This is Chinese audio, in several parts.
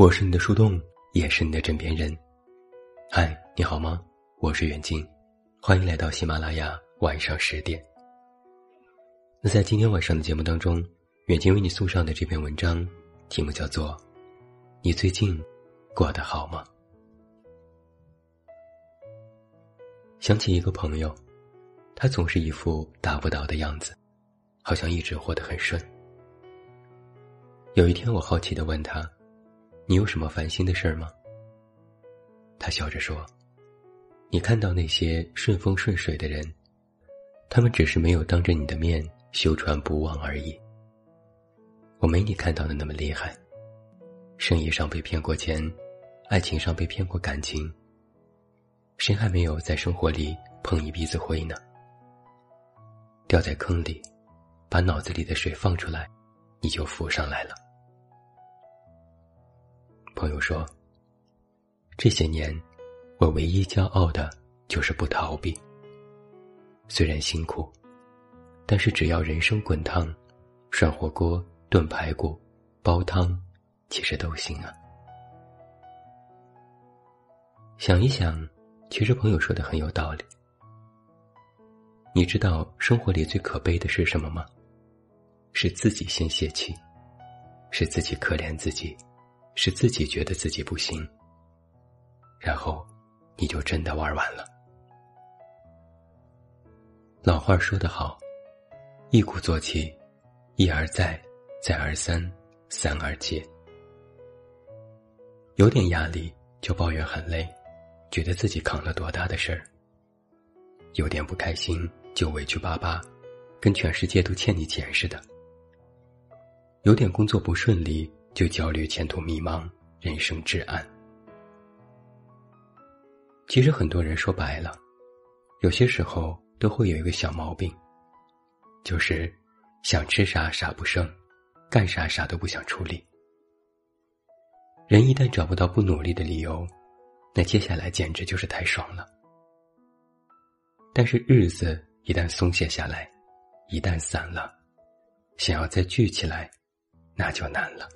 我是你的树洞，也是你的枕边人。嗨，你好吗？我是远近，欢迎来到喜马拉雅晚上十点。那在今天晚上的节目当中，远近为你送上的这篇文章，题目叫做《你最近过得好吗》。想起一个朋友，他总是一副达不到的样子，好像一直活得很顺。有一天，我好奇的问他。你有什么烦心的事儿吗？他笑着说：“你看到那些顺风顺水的人，他们只是没有当着你的面修船不忘而已。我没你看到的那么厉害，生意上被骗过钱，爱情上被骗过感情。谁还没有在生活里碰一鼻子灰呢？掉在坑里，把脑子里的水放出来，你就浮上来了。”朋友说：“这些年，我唯一骄傲的就是不逃避。虽然辛苦，但是只要人生滚烫，涮火锅、炖排骨、煲汤，其实都行啊。想一想，其实朋友说的很有道理。你知道生活里最可悲的是什么吗？是自己先泄气，是自己可怜自己。”是自己觉得自己不行，然后你就真的玩完了。老话说得好，一鼓作气，一而再，再而三，三而竭。有点压力就抱怨很累，觉得自己扛了多大的事儿；有点不开心就委屈巴巴，跟全世界都欠你钱似的；有点工作不顺利。就焦虑前途迷茫，人生至暗。其实很多人说白了，有些时候都会有一个小毛病，就是想吃啥啥不剩，干啥啥都不想出力。人一旦找不到不努力的理由，那接下来简直就是太爽了。但是日子一旦松懈下来，一旦散了，想要再聚起来，那就难了。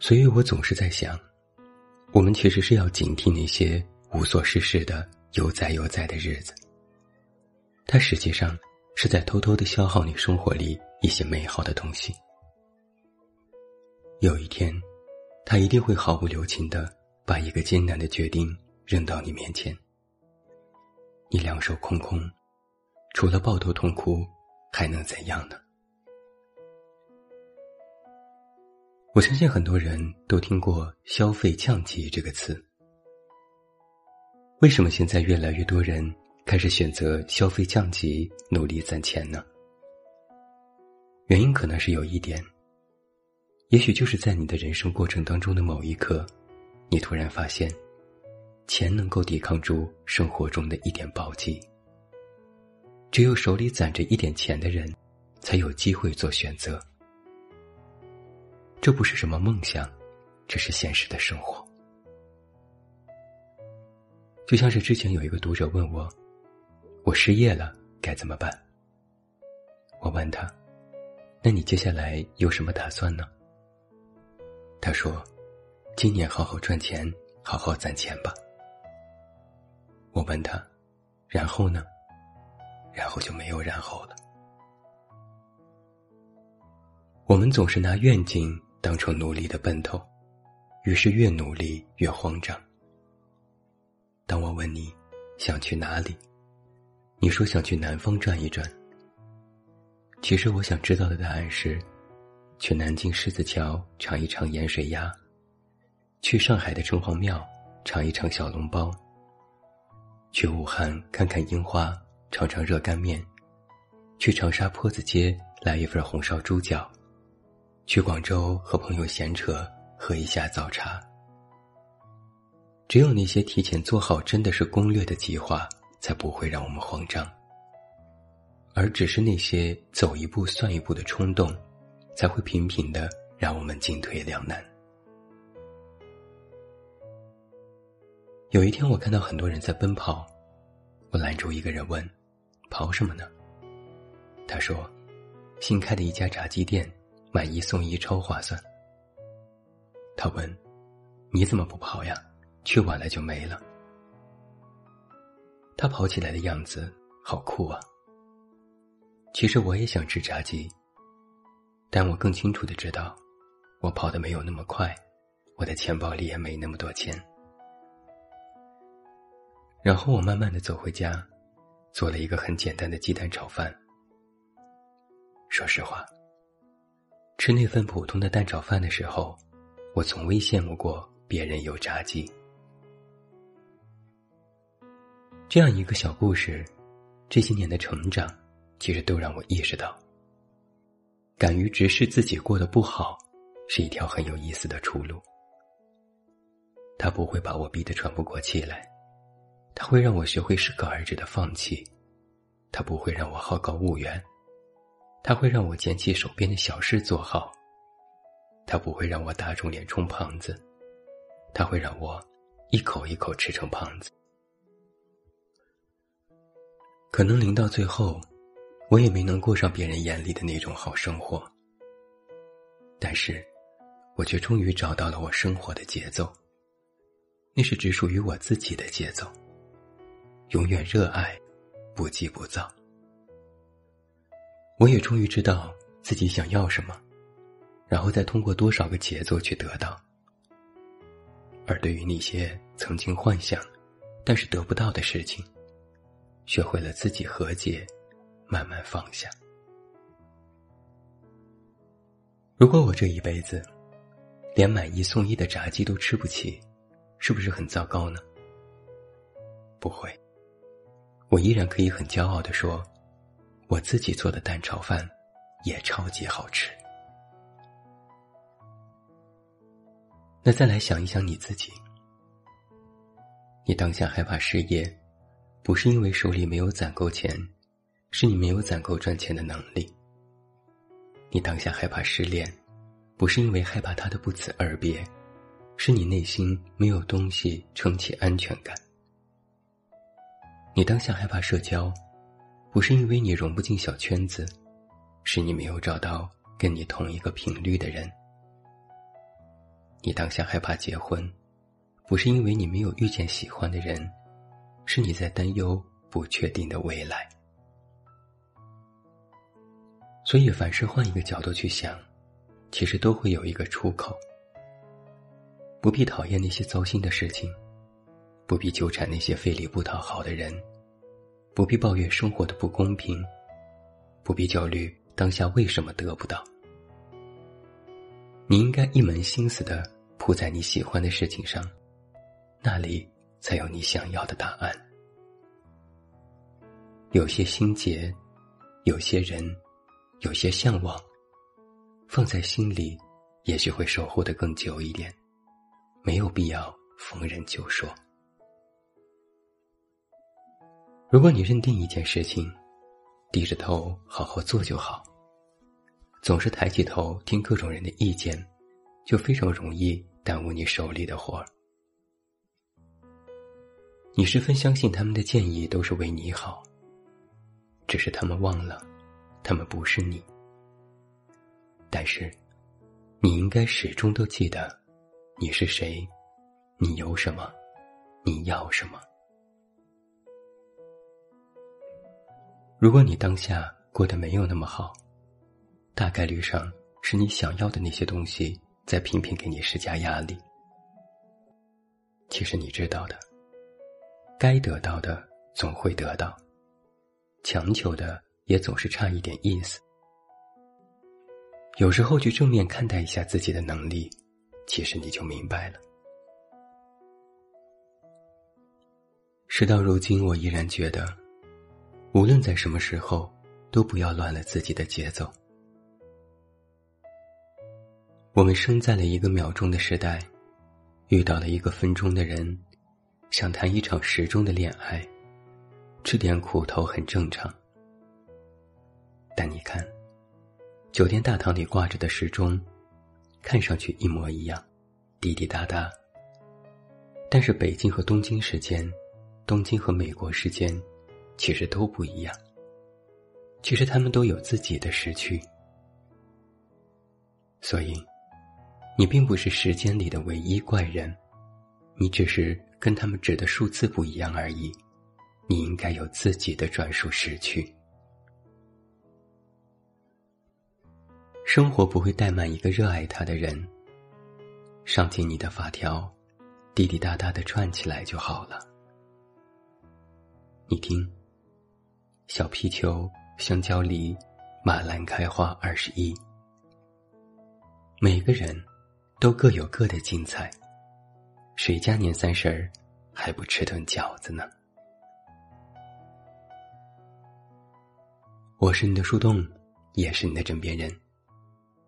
所以我总是在想，我们其实是要警惕那些无所事事的悠哉悠哉的日子。它实际上是在偷偷的消耗你生活里一些美好的东西。有一天，他一定会毫不留情的把一个艰难的决定扔到你面前。你两手空空，除了抱头痛哭，还能怎样呢？我相信很多人都听过“消费降级”这个词。为什么现在越来越多人开始选择消费降级，努力攒钱呢？原因可能是有一点，也许就是在你的人生过程当中的某一刻，你突然发现，钱能够抵抗住生活中的一点暴击。只有手里攒着一点钱的人，才有机会做选择。这不是什么梦想，这是现实的生活。就像是之前有一个读者问我：“我失业了该怎么办？”我问他：“那你接下来有什么打算呢？”他说：“今年好好赚钱，好好攒钱吧。”我问他：“然后呢？”然后就没有然后了。我们总是拿愿景。当成努力的奔头，于是越努力越慌张。当我问你想去哪里，你说想去南方转一转。其实我想知道的答案是：去南京狮子桥尝一尝盐水鸭，去上海的城隍庙尝一尝小笼包，去武汉看看樱花，尝尝热干面，去长沙坡子街来一份红烧猪脚。去广州和朋友闲扯，喝一下早茶。只有那些提前做好真的是攻略的计划，才不会让我们慌张；而只是那些走一步算一步的冲动，才会频频的让我们进退两难。有一天，我看到很多人在奔跑，我拦住一个人问：“跑什么呢？”他说：“新开的一家炸鸡店。”买一送一超划算，他问：“你怎么不跑呀？去晚了就没了。”他跑起来的样子好酷啊！其实我也想吃炸鸡，但我更清楚的知道，我跑的没有那么快，我的钱包里也没那么多钱。然后我慢慢的走回家，做了一个很简单的鸡蛋炒饭。说实话，吃那份普通的蛋炒饭的时候，我从未羡慕过别人有炸鸡。这样一个小故事，这些年的成长，其实都让我意识到，敢于直视自己过得不好，是一条很有意思的出路。他不会把我逼得喘不过气来，他会让我学会适可而止的放弃，他不会让我好高骛远，他会让我捡起手边的小事做好，他不会让我打肿脸充胖子，他会让我一口一口吃成胖子。可能临到最后，我也没能过上别人眼里的那种好生活。但是，我却终于找到了我生活的节奏。那是只属于我自己的节奏。永远热爱，不急不躁。我也终于知道自己想要什么，然后再通过多少个节奏去得到。而对于那些曾经幻想，但是得不到的事情。学会了自己和解，慢慢放下。如果我这一辈子连买一送一的炸鸡都吃不起，是不是很糟糕呢？不会，我依然可以很骄傲的说，我自己做的蛋炒饭也超级好吃。那再来想一想你自己，你当下害怕失业。不是因为手里没有攒够钱，是你没有攒够赚钱的能力。你当下害怕失恋，不是因为害怕他的不辞而别，是你内心没有东西撑起安全感。你当下害怕社交，不是因为你融不进小圈子，是你没有找到跟你同一个频率的人。你当下害怕结婚，不是因为你没有遇见喜欢的人。是你在担忧不确定的未来，所以凡事换一个角度去想，其实都会有一个出口。不必讨厌那些糟心的事情，不必纠缠那些费力不讨好的人，不必抱怨生活的不公平，不必焦虑当下为什么得不到。你应该一门心思的扑在你喜欢的事情上，那里。才有你想要的答案。有些心结，有些人，有些向往，放在心里，也许会守护的更久一点。没有必要逢人就说。如果你认定一件事情，低着头好好做就好。总是抬起头听各种人的意见，就非常容易耽误你手里的活儿。你十分相信他们的建议都是为你好，只是他们忘了，他们不是你。但是，你应该始终都记得，你是谁，你有什么，你要什么。如果你当下过得没有那么好，大概率上是你想要的那些东西在频频给你施加压力。其实你知道的。该得到的总会得到，强求的也总是差一点意思。有时候去正面看待一下自己的能力，其实你就明白了。事到如今，我依然觉得，无论在什么时候，都不要乱了自己的节奏。我们生在了一个秒钟的时代，遇到了一个分钟的人。想谈一场时钟的恋爱，吃点苦头很正常。但你看，酒店大堂里挂着的时钟，看上去一模一样，滴滴答答。但是北京和东京时间，东京和美国时间，其实都不一样。其实他们都有自己的时区，所以，你并不是时间里的唯一怪人，你只是跟他们指的数字不一样而已。你应该有自己的专属时区。生活不会怠慢一个热爱它的人。上紧你的发条，滴滴答答的串起来就好了。你听，小皮球、香蕉梨、马兰开花二十一。每个人。都各有各的精彩，谁家年三十儿还不吃顿饺子呢？我是你的树洞，也是你的枕边人。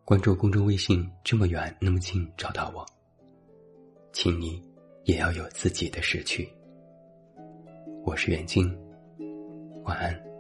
关注公众微信，这么远那么近，找到我。请你也要有自己的时区。我是远近，晚安。